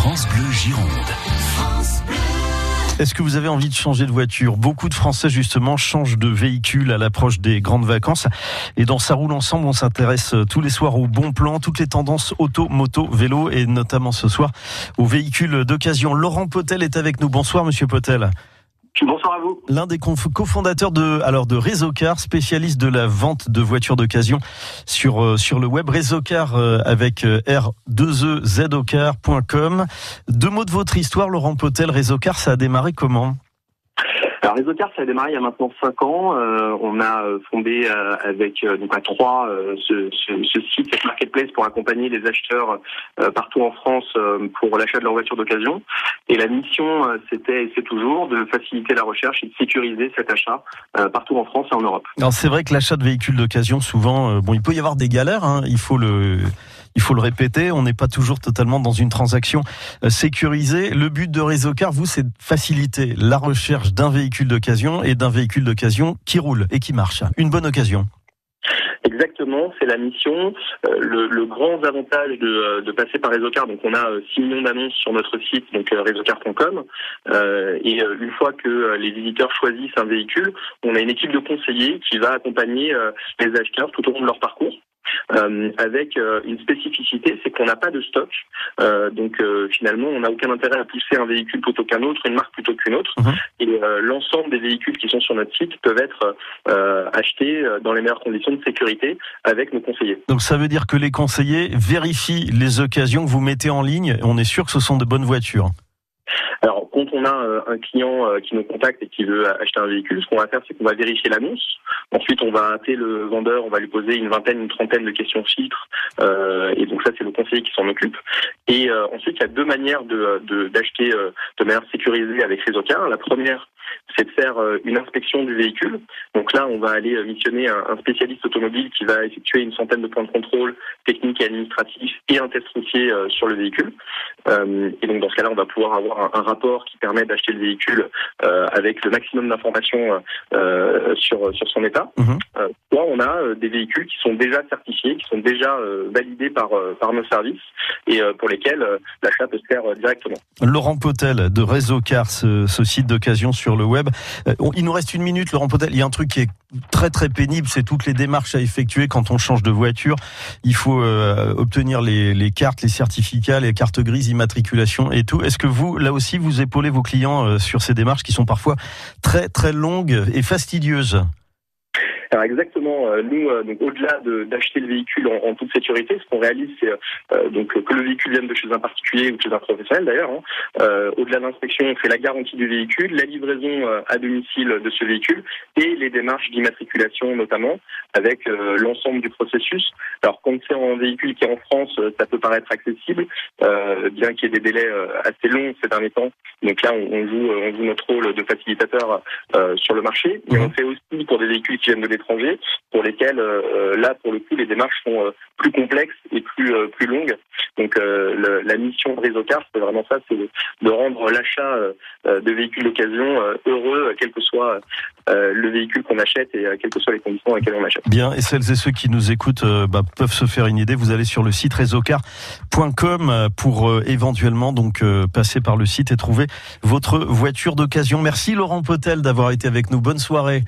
France Bleu Gironde. Est-ce que vous avez envie de changer de voiture? Beaucoup de Français justement changent de véhicule à l'approche des grandes vacances. Et dans Ça roule ensemble, on s'intéresse tous les soirs au bon plan, toutes les tendances auto, moto, vélo et notamment ce soir aux véhicules d'occasion. Laurent Potel est avec nous. Bonsoir Monsieur Potel. Bonsoir à vous. L'un des cofondateurs de alors de Réseaucar, spécialiste de la vente de voitures d'occasion sur euh, sur le web Réseaucar euh, avec euh, r2ezoccar.com. Deux mots de votre histoire, Laurent Potel. Réseaucar, ça a démarré comment? Alors Réseaucar, ça a démarré il y a maintenant cinq ans. Euh, on a euh, fondé euh, avec donc à trois ce, site, cette marketplace pour accompagner les acheteurs partout en France pour l'achat de leur voiture d'occasion. Et la mission, c'était et c'est toujours de faciliter la recherche et de sécuriser cet achat partout en France et en Europe. Alors c'est vrai que l'achat de véhicules d'occasion, souvent, bon, il peut y avoir des galères. Hein, il faut le il faut le répéter, on n'est pas toujours totalement dans une transaction euh, sécurisée. Le but de Réseau Car, vous, c'est de faciliter la recherche d'un véhicule d'occasion et d'un véhicule d'occasion qui roule et qui marche. Une bonne occasion. Exactement, c'est la mission. Euh, le, grand avantage de, euh, passer par Réseaucar, donc on a 6 millions d'annonces sur notre site, donc réseaucar.com, et une fois que les visiteurs choisissent un véhicule, on a une équipe de conseillers qui va accompagner les acheteurs tout au long de leur parcours. Euh, avec euh, une spécificité, c'est qu'on n'a pas de stock. Euh, donc finalement, on n'a aucun intérêt à pousser un véhicule plutôt qu'un autre, une marque plutôt qu'une autre. Mhm. Et l'ensemble des véhicules qui sont sur notre site peuvent être achetés dans les meilleures conditions de sécurité avec nos conseillers. Donc ça veut dire que les conseillers vérifient les occasions que vous mettez en ligne. On est sûr que ce sont de bonnes voitures. Alors, quand on a un client qui nous contacte et qui veut acheter un véhicule, ce qu'on va faire, c'est qu'on va vérifier l'annonce. Ensuite, on va appeler le vendeur, on va lui poser une vingtaine, une trentaine de questions filtres. Euh, et donc ça, c'est le conseiller qui s'en occupe. Et ensuite, il y a deux manières d'acheter de, manière sécurisée avec Réseaucar. La première, c'est de faire une inspection du véhicule. Donc là, on va aller missionner un, spécialiste automobile qui va effectuer une centaine de points de contrôle technique et administratif et un test routier sur le véhicule. et donc dans ce cas-là, on va pouvoir avoir un rapport qui permet d'acheter le véhicule euh, avec le maximum d'informations euh, sur sur son état. Mhm. Euh, on a des véhicules qui sont déjà certifiés, qui sont déjà validés par par nos services et pour lesquels l'achat peut se faire directement. Laurent Potel de Réseau Car, ce, ce site d'occasion sur le web. il nous reste une minute, Laurent Potel. Il y a un truc qui est très très pénible, c'est toutes les démarches à effectuer quand on change de voiture. Il faut obtenir les, les cartes, les certificats, les cartes grises, immatriculation et tout. Est-ce que vous, là aussi, vous épaulez vos clients euh, sur ces démarches qui sont parfois très très longues et fastidieuses? Alors exactement, euh, nous, euh, donc au-delà d'acheter le véhicule en, toute sécurité, ce qu'on réalise, c'est euh, donc que le véhicule vienne de chez un particulier ou de chez un professionnel d'ailleurs. Hein. au-delà de l'inspection, on fait la garantie du véhicule, la livraison à domicile de ce véhicule et les démarches d'immatriculation notamment, avec l'ensemble du processus. Alors quand c'est un véhicule qui est en France, ça peut paraître accessible, bien qu'il y ait des délais assez longs ces derniers temps. Donc là, on, joue, on joue notre rôle de facilitateur sur le marché, mais mmh. on fait aussi pour des véhicules qui viennent de étrangers pour lesquels euh, euh, là pour le coup les démarches sont euh, plus complexes et plus plus longues. Donc la mission de Réseau Car, c'est vraiment ça, c'est de rendre l'achat de véhicules d'occasion heureux, quel que soit le véhicule qu'on achète et quelles que soient les conditions dans lesquelles on achète. Bien, et celles et ceux qui nous écoutent bah, peuvent se faire une idée. Vous allez sur le site réseaucar.com pour éventuellement donc passer par le site et trouver votre voiture d'occasion. Merci Laurent Potel d'avoir été avec nous. Bonne soirée.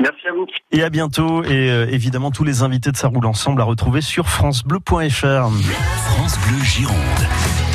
Merci à vous. Et à bientôt. Et euh, évidemment, tous les invités de Ça roule ensemble à retrouver sur FranceBleu.fr. France Bleu Gironde.